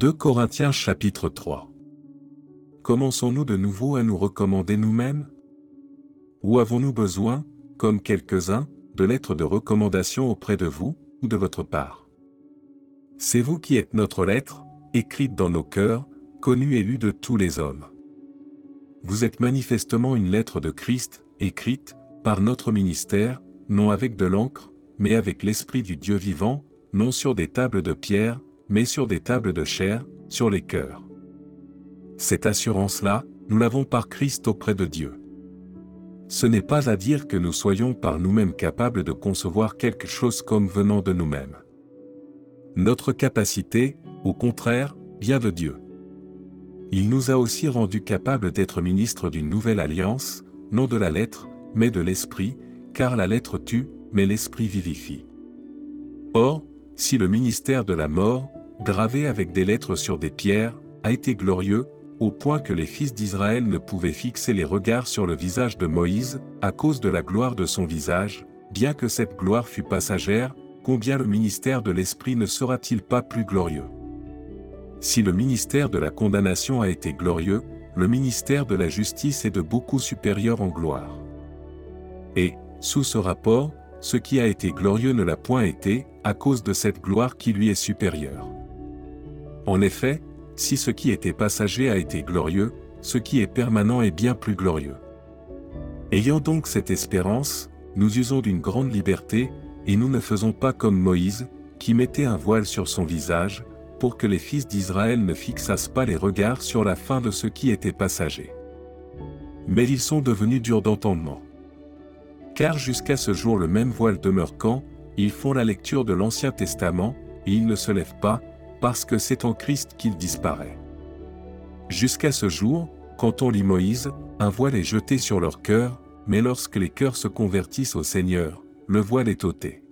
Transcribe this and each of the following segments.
2 Corinthiens chapitre 3 Commençons-nous de nouveau à nous recommander nous-mêmes? Ou avons-nous besoin, comme quelques-uns, de lettres de recommandation auprès de vous, ou de votre part? C'est vous qui êtes notre lettre, écrite dans nos cœurs, connue et lue de tous les hommes. Vous êtes manifestement une lettre de Christ, écrite, par notre ministère, non avec de l'encre, mais avec l'Esprit du Dieu vivant, non sur des tables de pierre, mais sur des tables de chair, sur les cœurs. Cette assurance-là, nous l'avons par Christ auprès de Dieu. Ce n'est pas à dire que nous soyons par nous-mêmes capables de concevoir quelque chose comme venant de nous-mêmes. Notre capacité, au contraire, vient de Dieu. Il nous a aussi rendus capables d'être ministres d'une nouvelle alliance, non de la lettre, mais de l'esprit, car la lettre tue, mais l'esprit vivifie. Or, si le ministère de la mort, gravé avec des lettres sur des pierres, a été glorieux, au point que les fils d'Israël ne pouvaient fixer les regards sur le visage de Moïse, à cause de la gloire de son visage, bien que cette gloire fût passagère, combien le ministère de l'Esprit ne sera-t-il pas plus glorieux? Si le ministère de la condamnation a été glorieux, le ministère de la justice est de beaucoup supérieur en gloire. Et, sous ce rapport, ce qui a été glorieux ne l'a point été, à cause de cette gloire qui lui est supérieure. En effet, si ce qui était passager a été glorieux, ce qui est permanent est bien plus glorieux. Ayant donc cette espérance, nous usons d'une grande liberté, et nous ne faisons pas comme Moïse, qui mettait un voile sur son visage, pour que les fils d'Israël ne fixassent pas les regards sur la fin de ce qui était passager. Mais ils sont devenus durs d'entendement. Car jusqu'à ce jour le même voile demeure quand, ils font la lecture de l'Ancien Testament, et ils ne se lèvent pas, parce que c'est en Christ qu'il disparaît. Jusqu'à ce jour, quand on lit Moïse, un voile est jeté sur leur cœur, mais lorsque les cœurs se convertissent au Seigneur, le voile est ôté.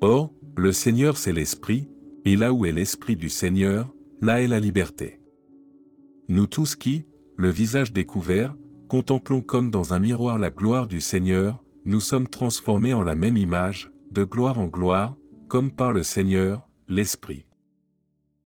Or, le Seigneur c'est l'Esprit, et là où est l'Esprit du Seigneur, là est la liberté. Nous tous qui, le visage découvert, contemplons comme dans un miroir la gloire du Seigneur, nous sommes transformés en la même image, de gloire en gloire, comme par le Seigneur, l'Esprit.